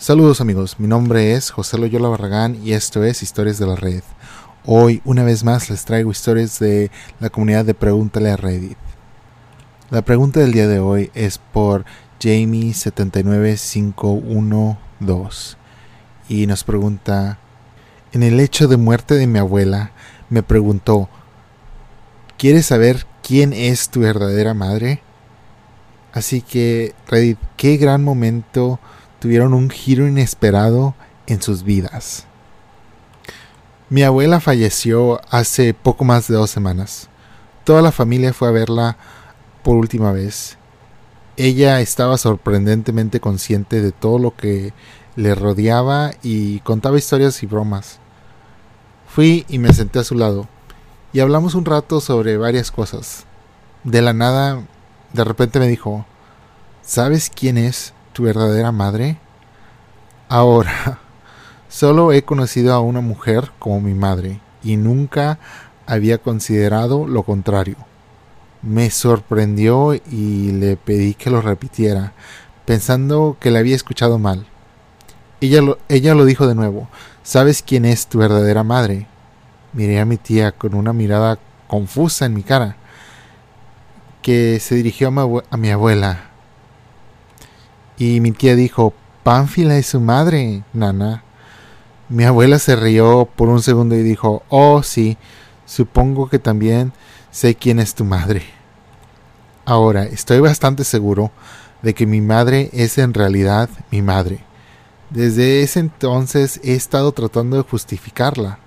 Saludos amigos, mi nombre es José Loyola Barragán y esto es Historias de la Red. Hoy una vez más les traigo historias de la comunidad de Pregúntale a Reddit. La pregunta del día de hoy es por Jamie79512 y nos pregunta, en el hecho de muerte de mi abuela, me preguntó, ¿quieres saber quién es tu verdadera madre? Así que Reddit, qué gran momento tuvieron un giro inesperado en sus vidas. Mi abuela falleció hace poco más de dos semanas. Toda la familia fue a verla por última vez. Ella estaba sorprendentemente consciente de todo lo que le rodeaba y contaba historias y bromas. Fui y me senté a su lado y hablamos un rato sobre varias cosas. De la nada, de repente me dijo, ¿sabes quién es tu verdadera madre? Ahora, solo he conocido a una mujer como mi madre y nunca había considerado lo contrario. Me sorprendió y le pedí que lo repitiera, pensando que le había escuchado mal. Ella lo, ella lo dijo de nuevo. ¿Sabes quién es tu verdadera madre? Miré a mi tía con una mirada confusa en mi cara, que se dirigió a mi abuela. Y mi tía dijo, Pánfila es su madre, nana. Mi abuela se rió por un segundo y dijo, oh sí, supongo que también sé quién es tu madre. Ahora, estoy bastante seguro de que mi madre es en realidad mi madre. Desde ese entonces he estado tratando de justificarla.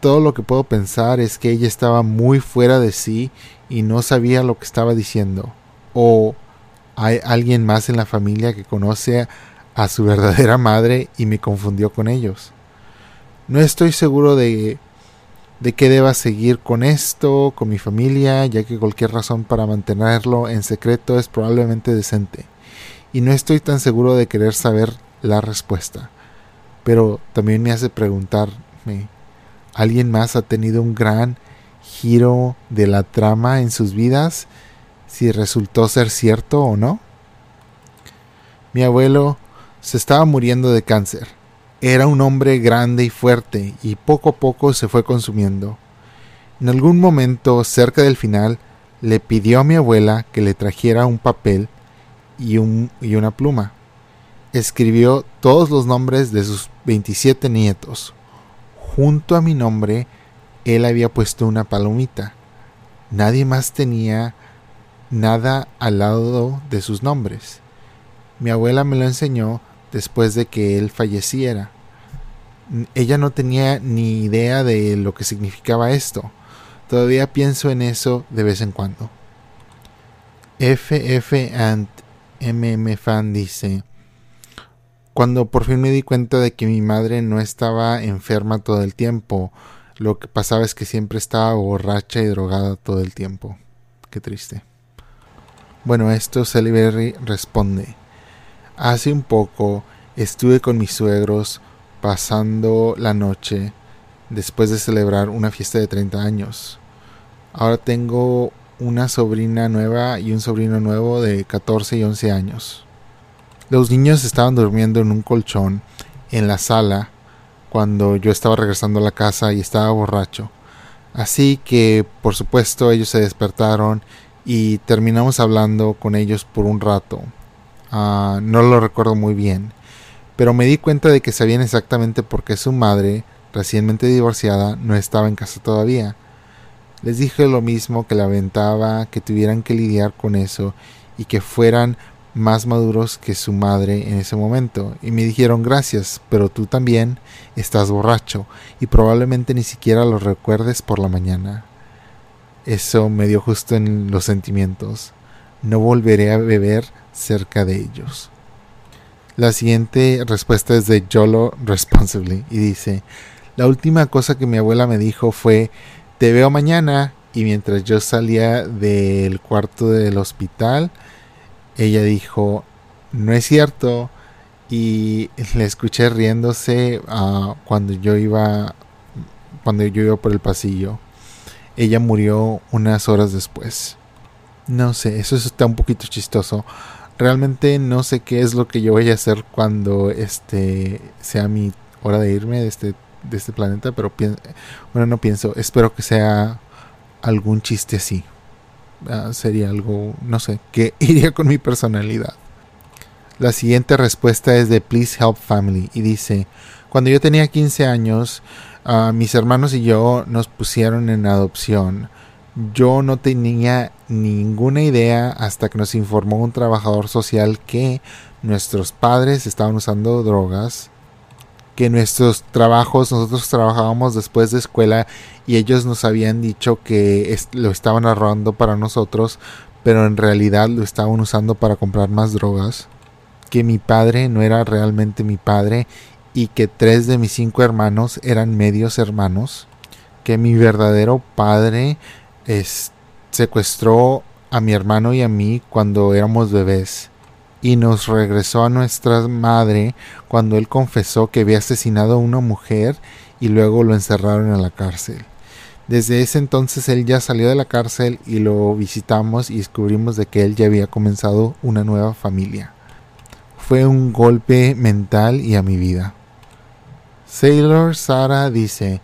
Todo lo que puedo pensar es que ella estaba muy fuera de sí y no sabía lo que estaba diciendo. O hay alguien más en la familia que conoce a su verdadera madre y me confundió con ellos. No estoy seguro de, de que deba seguir con esto, con mi familia, ya que cualquier razón para mantenerlo en secreto es probablemente decente. Y no estoy tan seguro de querer saber la respuesta. Pero también me hace preguntarme, ¿alguien más ha tenido un gran giro de la trama en sus vidas? Si resultó ser cierto o no. Mi abuelo se estaba muriendo de cáncer. Era un hombre grande y fuerte y poco a poco se fue consumiendo. En algún momento, cerca del final, le pidió a mi abuela que le trajera un papel y, un, y una pluma. Escribió todos los nombres de sus 27 nietos. Junto a mi nombre, él había puesto una palomita. Nadie más tenía nada al lado de sus nombres. Mi abuela me lo enseñó después de que él falleciera. Ella no tenía ni idea de lo que significaba esto. Todavía pienso en eso de vez en cuando. FF and MM Fan dice: Cuando por fin me di cuenta de que mi madre no estaba enferma todo el tiempo, lo que pasaba es que siempre estaba borracha y drogada todo el tiempo. Qué triste. Bueno, esto Sally responde. Hace un poco estuve con mis suegros pasando la noche después de celebrar una fiesta de 30 años. Ahora tengo una sobrina nueva y un sobrino nuevo de 14 y 11 años. Los niños estaban durmiendo en un colchón en la sala cuando yo estaba regresando a la casa y estaba borracho. Así que, por supuesto, ellos se despertaron y terminamos hablando con ellos por un rato. Ah, no lo recuerdo muy bien, pero me di cuenta de que sabían exactamente por qué su madre, recientemente divorciada, no estaba en casa todavía. Les dije lo mismo que la aventaba, que tuvieran que lidiar con eso y que fueran más maduros que su madre en ese momento. Y me dijeron gracias, pero tú también estás borracho y probablemente ni siquiera lo recuerdes por la mañana. Eso me dio justo en los sentimientos. No volveré a beber cerca de ellos. La siguiente respuesta es de Yolo Responsibly y dice, la última cosa que mi abuela me dijo fue, te veo mañana y mientras yo salía del cuarto del hospital, ella dijo, no es cierto y le escuché riéndose uh, cuando yo iba cuando yo iba por el pasillo. Ella murió unas horas después. No sé, eso está un poquito chistoso. realmente no sé qué es lo que yo voy a hacer cuando este sea mi hora de irme de este de este planeta, pero bueno, no pienso, espero que sea algún chiste así. Ah, sería algo, no sé, que iría con mi personalidad. La siguiente respuesta es de Please Help Family y dice, cuando yo tenía 15 años, ah, mis hermanos y yo nos pusieron en adopción. Yo no tenía ninguna idea hasta que nos informó un trabajador social que nuestros padres estaban usando drogas, que nuestros trabajos, nosotros trabajábamos después de escuela y ellos nos habían dicho que lo estaban ahorrando para nosotros, pero en realidad lo estaban usando para comprar más drogas que mi padre no era realmente mi padre y que tres de mis cinco hermanos eran medios hermanos, que mi verdadero padre secuestró a mi hermano y a mí cuando éramos bebés y nos regresó a nuestra madre cuando él confesó que había asesinado a una mujer y luego lo encerraron en la cárcel. Desde ese entonces él ya salió de la cárcel y lo visitamos y descubrimos de que él ya había comenzado una nueva familia fue un golpe mental y a mi vida. Sailor Sara dice,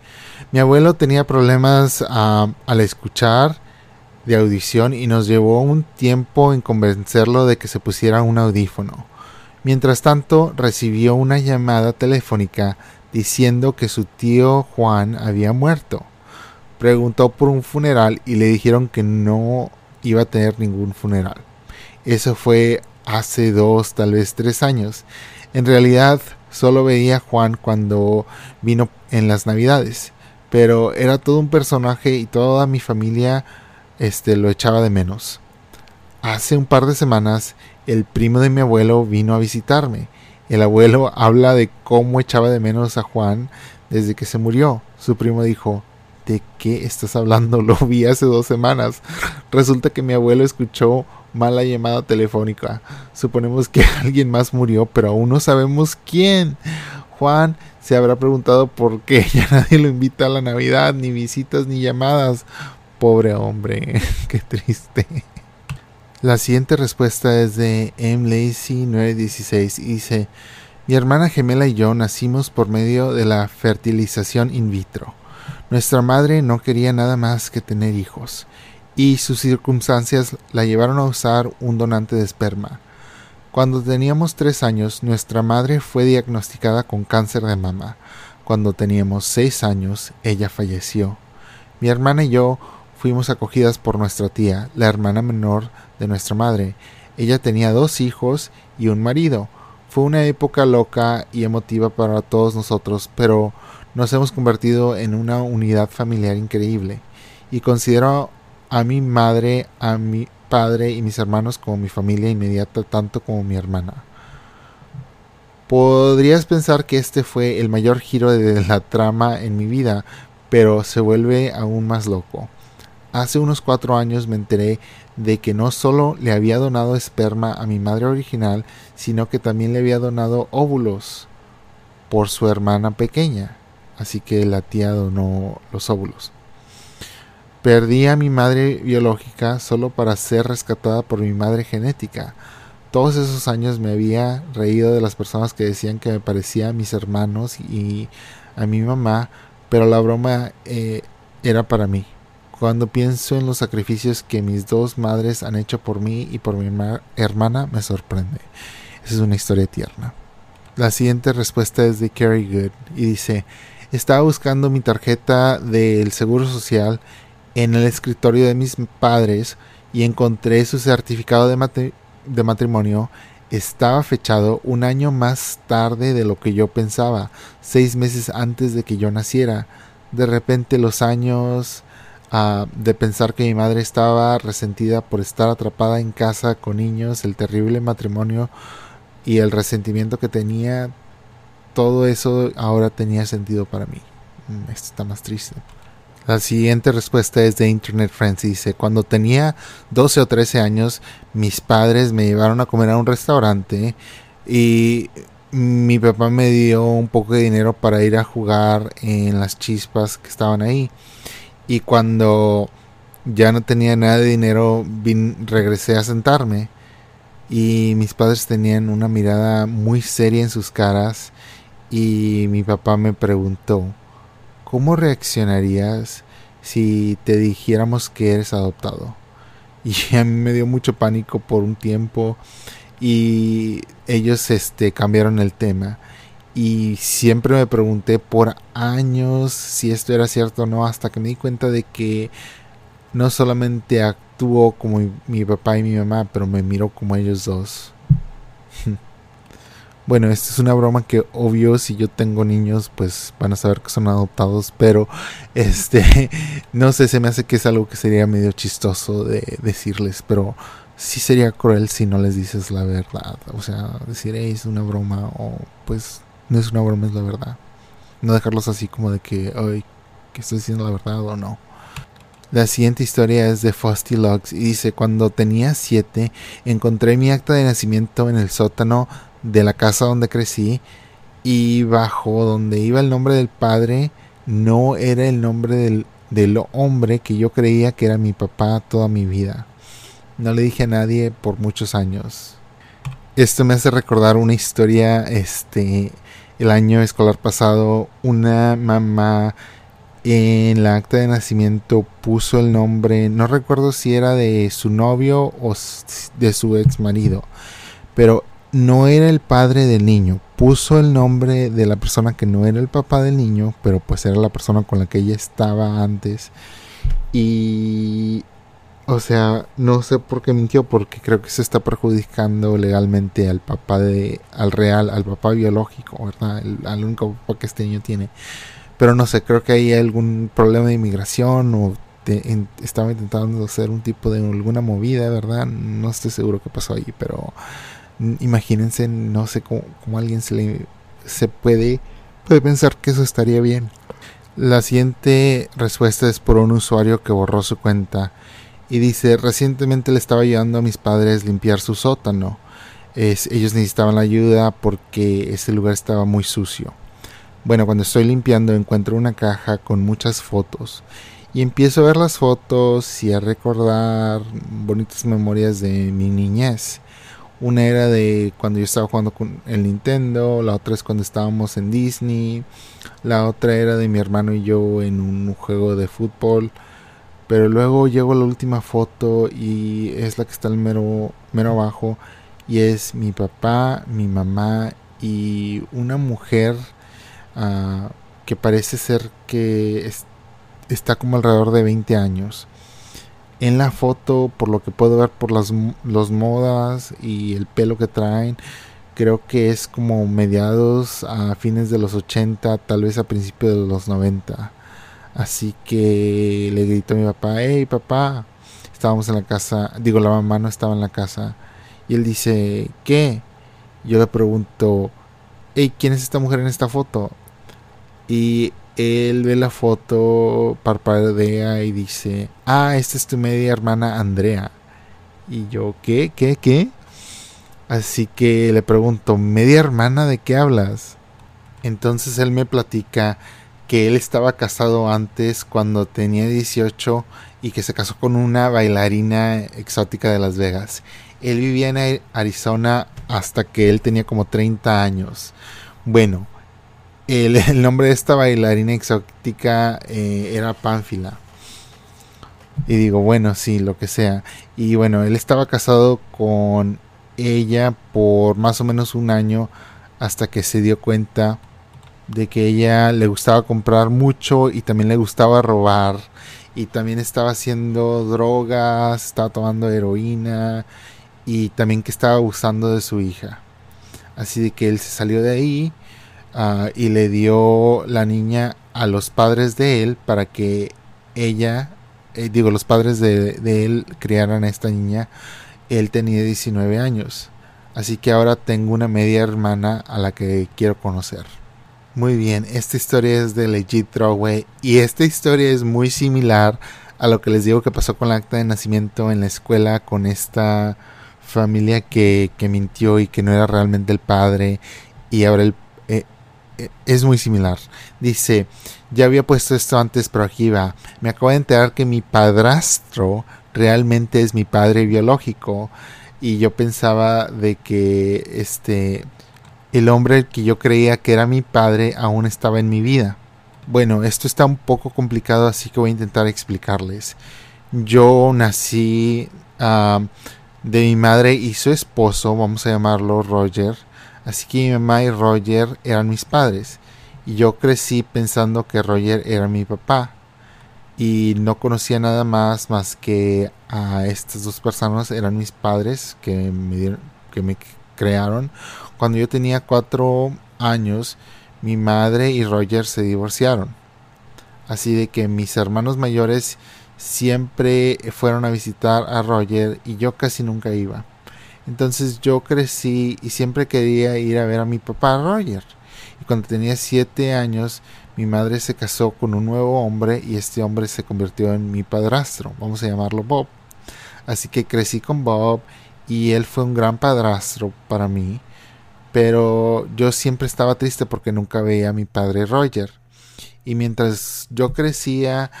mi abuelo tenía problemas al escuchar de audición y nos llevó un tiempo en convencerlo de que se pusiera un audífono. Mientras tanto, recibió una llamada telefónica diciendo que su tío Juan había muerto. Preguntó por un funeral y le dijeron que no iba a tener ningún funeral. Eso fue hace dos, tal vez tres años. En realidad solo veía a Juan cuando vino en las navidades, pero era todo un personaje y toda mi familia este, lo echaba de menos. Hace un par de semanas el primo de mi abuelo vino a visitarme. El abuelo habla de cómo echaba de menos a Juan desde que se murió. Su primo dijo, ¿de qué estás hablando? Lo vi hace dos semanas. Resulta que mi abuelo escuchó mala llamada telefónica. Suponemos que alguien más murió, pero aún no sabemos quién. Juan se habrá preguntado por qué ya nadie lo invita a la Navidad, ni visitas ni llamadas. Pobre hombre, qué triste. La siguiente respuesta es de M. Lacey 916 y dice, mi hermana gemela y yo nacimos por medio de la fertilización in vitro. Nuestra madre no quería nada más que tener hijos y sus circunstancias la llevaron a usar un donante de esperma. Cuando teníamos tres años, nuestra madre fue diagnosticada con cáncer de mama. Cuando teníamos seis años, ella falleció. Mi hermana y yo fuimos acogidas por nuestra tía, la hermana menor de nuestra madre. Ella tenía dos hijos y un marido. Fue una época loca y emotiva para todos nosotros, pero nos hemos convertido en una unidad familiar increíble. Y considero a mi madre, a mi padre y mis hermanos como mi familia inmediata, tanto como mi hermana. Podrías pensar que este fue el mayor giro de la trama en mi vida, pero se vuelve aún más loco. Hace unos cuatro años me enteré de que no solo le había donado esperma a mi madre original, sino que también le había donado óvulos por su hermana pequeña. Así que la tía donó los óvulos. Perdí a mi madre biológica solo para ser rescatada por mi madre genética. Todos esos años me había reído de las personas que decían que me parecía a mis hermanos y a mi mamá, pero la broma eh, era para mí. Cuando pienso en los sacrificios que mis dos madres han hecho por mí y por mi hermana, me sorprende. Esa es una historia tierna. La siguiente respuesta es de Carrie Good y dice, estaba buscando mi tarjeta del Seguro Social en el escritorio de mis padres y encontré su certificado de, matrimonio. Estaba fechado un año más tarde de lo que yo pensaba, seis meses antes de que yo naciera. De repente los años uh, de pensar que mi madre estaba resentida por estar atrapada en casa con niños, el terrible matrimonio y el resentimiento que tenía, todo eso ahora tenía sentido para mí. Mm, esto está más triste. La siguiente respuesta es de Internet Friends. Dice, cuando tenía 12 o 13 años, mis padres me llevaron a comer a un restaurante y mi papá me dio un poco de dinero para ir a jugar en las chispas que estaban ahí. Y cuando ya no tenía nada de dinero, regresé a sentarme. y mis padres tenían una mirada muy seria en sus caras y mi papá me preguntó, ¿cómo reaccionarías si te dijéramos que eres adoptado? Y a mí me dio mucho pánico por un tiempo y ellos este cambiaron el tema y siempre me pregunté por años si esto era cierto o no hasta que me di cuenta de que no solamente actuó como mi, papá y mi mamá, pero me miró como ellos dos. bueno, esta es una broma que obvio si yo tengo niños pues van a saber que son adoptados, pero este no sé, se me hace que es algo que sería medio chistoso de decirles, pero sí sería cruel si no les dices la verdad, o sea, decir es una broma o pues no es una broma, es la verdad. No dejarlos así como de que, ay, que estoy diciendo la verdad o no. La siguiente historia es de Fusty Logs y dice, cuando tenía siete, encontré mi acta de nacimiento en el sótano de la casa donde crecí y bajo donde iba el nombre del padre no era el nombre del, del hombre que yo creía que era mi papá toda mi vida. No le dije a nadie por muchos años. Esto me hace recordar una historia, este, el año escolar pasado, una mamá en la acta de nacimiento puso el nombre, no recuerdo si era de su novio o de su ex marido, pero no era el padre del niño, puso el nombre de la persona que no era el papá del niño, pero pues era la persona con la que ella estaba antes. Y o sea, no sé por qué mintió, porque creo que se está perjudicando legalmente al papá de, al real, al papá biológico, ¿verdad? Al único papá que este niño tiene. Pero no sé, creo que hay algún problema de inmigración o estaba intentando hacer un tipo de alguna movida, ¿verdad? No estoy seguro qué pasó ahí, pero imagínense, no sé cómo, alguien se le se puede, puede pensar que eso estaría bien. La siguiente respuesta es por un usuario que borró su cuenta y dice, recientemente le estaba ayudando a mis padres limpiar su sótano. ellos necesitaban la ayuda porque ese lugar estaba muy sucio. Bueno, cuando estoy limpiando encuentro una caja con muchas fotos y empiezo a ver las fotos y a recordar bonitas memorias de mi niñez. Una era de cuando yo estaba jugando con el Nintendo, la otra es cuando estábamos en Disney, la otra era de mi hermano y yo en un juego de fútbol. Pero luego llegó la última foto y es la que está el mero, mero abajo y es mi papá, mi mamá y una mujer Ah, que parece ser que está como alrededor de 20 años. En la foto, por lo que puedo ver por las los modas y el pelo que traen, creo que es como mediados a fines de los 80, tal vez a principios de los 90. Así que le grito a mi papá, hey papá, estábamos en la casa, digo la mamá no estaba en la casa. Y él dice, ¿qué? Yo le pregunto, hey, ¿quién es esta mujer en esta foto? Y él ve la foto, parpadea y dice, ah, esta es tu media hermana Andrea. Y yo, ¿qué? ¿Qué? ¿Qué? Así que le pregunto, ¿media hermana de qué hablas? Entonces él me platica que él estaba casado antes cuando tenía 18 y que se casó con una bailarina exótica de Las Vegas. Él vivía en Arizona hasta que él tenía como 30 años. Bueno, el, nombre de esta bailarina exótica eh, era Pánfila. Y digo, bueno, sí, lo que sea. Y bueno, él estaba casado con ella por más o menos un año hasta que se dio cuenta de que ella le gustaba comprar mucho y también le gustaba robar y también estaba haciendo drogas, estaba tomando heroína y también que estaba abusando de su hija. Así de que él se salió de ahí Ah, y le dio la niña a los padres de él para que ella, eh, digo, los padres de, él criaran a esta niña. Él tenía 19 años. Así que ahora tengo una media hermana a la que quiero conocer. Muy bien, esta historia es de Legit Throwaway y esta historia es muy similar a lo que les digo que pasó con la acta de nacimiento en la escuela con esta familia que, que mintió y que no era realmente el padre y ahora el es muy similar. Dice, ya había puesto esto antes, pero aquí va. Me acabo de enterar que mi padrastro realmente es mi padre biológico. y yo pensaba de que este el hombre que yo creía que era mi padre aún estaba en mi vida. Bueno, esto está un poco complicado, así que voy a intentar explicarles. Yo nací de mi madre y su esposo, vamos a llamarlo Roger. Así que mi mamá y Roger eran mis padres. Y yo crecí pensando que Roger era mi papá. Y no conocía nada más más que a estas dos personas eran mis padres que me, que me crearon. Cuando yo tenía cuatro años, mi madre y Roger se divorciaron. Así de que mis hermanos mayores siempre fueron a visitar a Roger y yo casi nunca iba. Entonces yo crecí y siempre quería ir a ver a mi papá Roger. Y cuando tenía siete años, mi madre se casó con un nuevo hombre y este hombre se convirtió en mi padrastro. Vamos a llamarlo Bob. Así que crecí con Bob y él fue un gran padrastro para mí. Pero yo siempre estaba triste porque nunca veía a mi padre Roger. Y mientras yo crecía,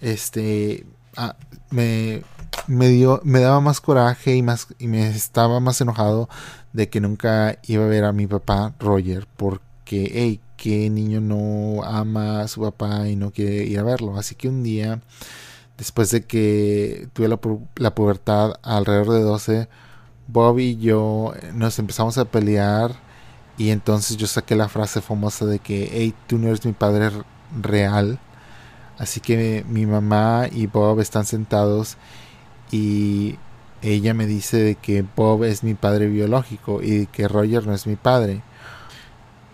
este, ah, me, me, dio, me daba más coraje y, más, y me estaba más enojado de que nunca iba a ver a mi papá Roger. Porque, hey, qué niño no ama a su papá y no quiere ir a verlo. Así que un día, después de que tuve la, la pubertad alrededor de 12, Bob y yo nos empezamos a pelear y entonces yo saqué la frase famosa de que, hey, tú no eres mi padre real. Así que mi mamá y Bob están sentados y ella me dice de que Bob es mi padre biológico y que Roger no es mi padre.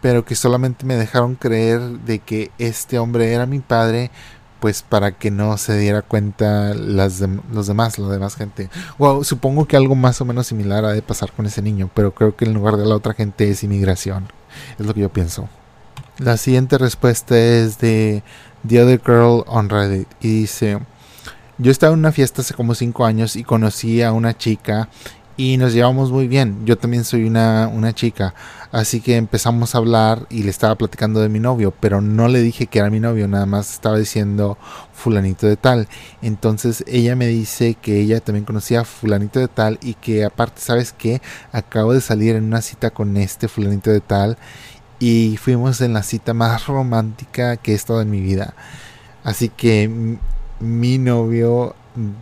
Pero que solamente me dejaron creer de que este hombre era mi padre pues para que no se diera cuenta las los demás, la demás gente. Supongo que algo más o menos similar ha de pasar con ese niño, pero creo que en lugar de la otra gente es inmigración. Es lo que yo pienso. La siguiente respuesta es de The Other Girl on Reddit y dice, yo estaba en una fiesta hace como 5 años y conocí a una chica y nos llevamos muy bien. Yo también soy una, una chica. Así que empezamos a hablar y le estaba platicando de mi novio, pero no le dije que era mi novio, nada más estaba diciendo fulanito de tal. Entonces ella me dice que ella también conocía a fulanito de tal y que aparte, ¿sabes qué? Acabo de salir en una cita con este fulanito de tal y fuimos en la cita más romántica que he estado en mi vida. Así que mi novio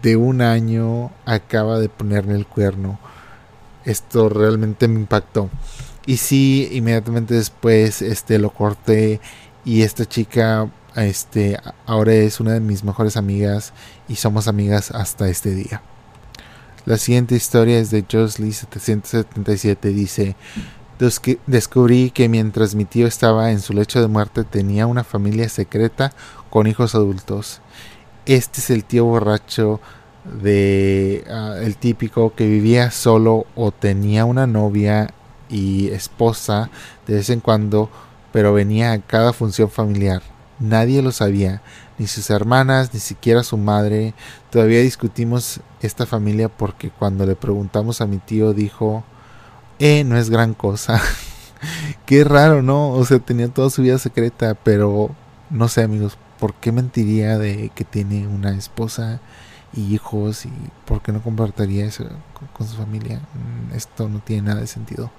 de un año acaba de ponerme el cuerno. Esto realmente me impactó. Y sí, inmediatamente después este lo corté y esta chica este ahora es una de mis mejores amigas y somos amigas hasta este día. La siguiente historia es de Josley 777 dice Descubrí que mientras mi tío estaba en su lecho de muerte tenía una familia secreta con hijos adultos este es el tío borracho de ah, el típico que vivía solo o tenía una novia y esposa de vez en cuando, pero venía a cada función familiar. Nadie lo sabía, ni sus hermanas, ni siquiera su madre. Todavía discutimos esta familia porque cuando le preguntamos a mi tío dijo, eh, no es gran cosa. Qué raro, ¿no? O sea, tenía toda su vida secreta, pero no sé amigos, ¿por qué mentiría de que tiene una esposa y hijos y por qué no compartiría eso con, su familia? Mm, esto no tiene nada de sentido.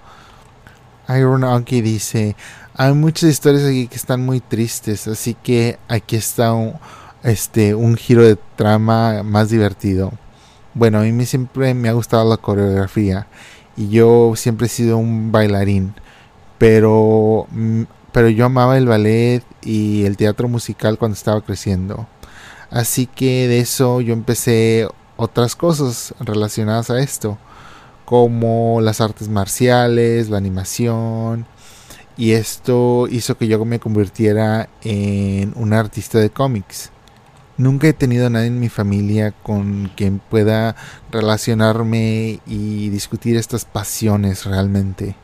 Iron Anki dice, hay muchas historias aquí que están muy tristes, así que aquí está un, este, un giro de trama más divertido. Bueno, a mí siempre me ha gustado la coreografía y yo siempre he sido un bailarín, pero mm, pero yo amaba el ballet y el teatro musical cuando estaba creciendo. Así que de eso yo empecé otras cosas relacionadas a esto, como las artes marciales, la animación, y esto hizo que yo me convirtiera en un artista de cómics. Nunca he tenido a nadie en mi familia con quien pueda relacionarme y discutir estas pasiones realmente.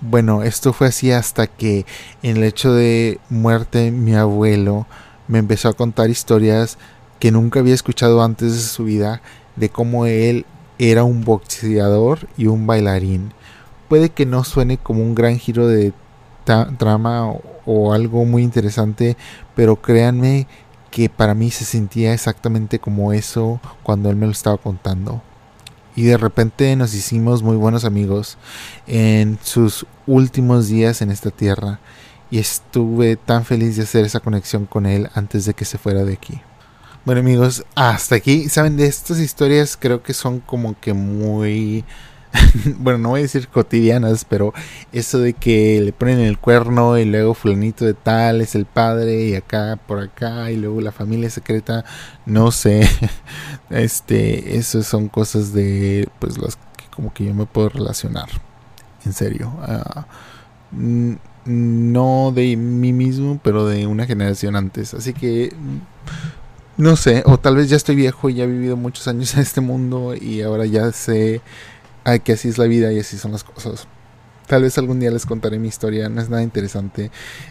Bueno, esto fue así hasta que en el hecho de muerte mi abuelo me empezó a contar historias que nunca había escuchado antes de su vida de cómo él era un boxeador y un bailarín. Puede que no suene como un gran giro de trama o algo muy interesante, pero créanme que para mí se sentía exactamente como eso cuando él me lo estaba contando. Y de repente nos hicimos muy buenos amigos en sus últimos días en esta tierra y estuve tan feliz de hacer esa conexión con él antes de que se fuera de aquí. Bueno amigos, hasta aquí, saben, de estas historias creo que son como que muy bueno, no voy a decir cotidianas, pero eso de que le ponen el cuerno y luego fulanito de tal es el padre y acá por acá y luego la familia secreta, no sé. Este, eso son cosas de pues las que como que yo me puedo relacionar. En serio. Ah, no de mí mismo, pero de una generación antes. Así que no sé, o tal vez ya estoy viejo y ya he vivido muchos años en este mundo y ahora ya sé que así es la vida y así son las cosas. Tal vez algún día les contaré mi historia, no es nada interesante,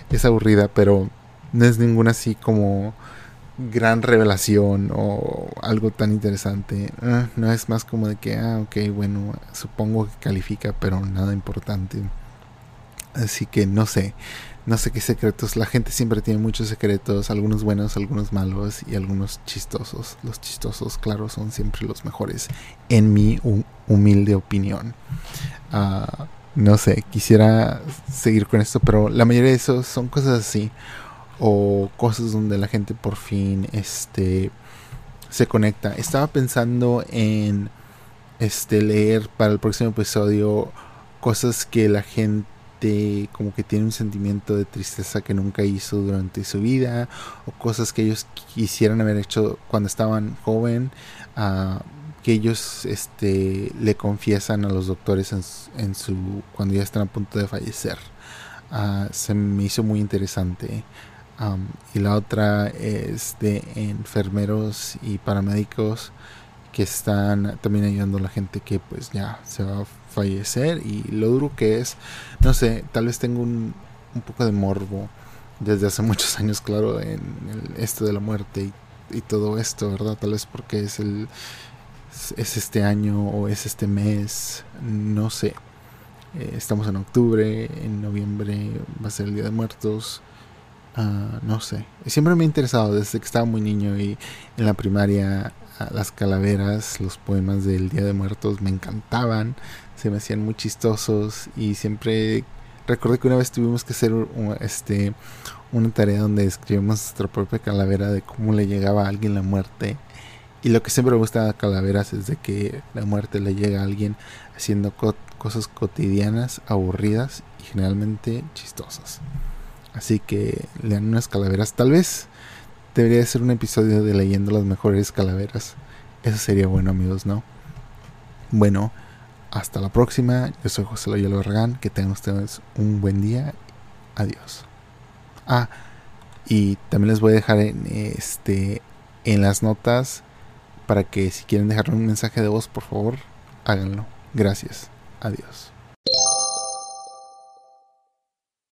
es aburrida, pero no es ninguna así como gran revelación o algo tan interesante. Ah, no es más como de que, ah, ok, bueno, supongo que califica, pero nada importante. Así que no sé, no sé qué secretos. La gente siempre tiene muchos secretos, algunos buenos, algunos malos y algunos chistosos. Los chistosos, claro, son siempre los mejores, en mi humilde opinión. Ah, no sé, quisiera seguir con esto, pero la mayoría de esos son cosas así. O cosas donde la gente por fin este, se conecta. Estaba pensando en este, leer para el próximo episodio cosas que la gente como que tiene un sentimiento de tristeza que nunca hizo durante su vida o cosas que ellos quisieran haber hecho cuando estaban joven uh, que ellos este le confiesan a los doctores en, su cuando ya están a punto de fallecer. Uh, se me hizo muy interesante. Y la otra es de enfermeros y paramédicos que están también ayudando a la gente que pues ya se va a fallecer y lo duro que es, no sé, tal vez tengo un, un poco de morbo desde hace muchos años, claro, en el, esto de la muerte y, todo esto, ¿verdad? Tal vez porque es el es este año o es este mes, no sé. Eh, estamos en octubre, en noviembre va a ser el Día de Muertos. Uh, no sé. Siempre me ha interesado desde que estaba muy niño y en la primaria las calaveras, los poemas del Día de Muertos me encantaban, se me hacían muy chistosos y siempre recuerdo que una vez tuvimos que hacer este una tarea donde escribimos nuestra propia calavera de cómo le llegaba a alguien la muerte. Y lo que siempre me gusta de calaveras es de que la muerte le llega a alguien haciendo cosas cotidianas, aburridas y generalmente chistosas. Así que lean unas calaveras. Tal vez debería ser un episodio de leyendo las mejores calaveras. Eso sería bueno, amigos, ¿no? Bueno, hasta la próxima. Yo soy José Loyola Barragán. Que tengan ustedes un buen día. Adiós. Ah, y también les voy a dejar en, este, en las notas para que si quieren dejarme un mensaje de voz, por favor, háganlo. Gracias. Adiós.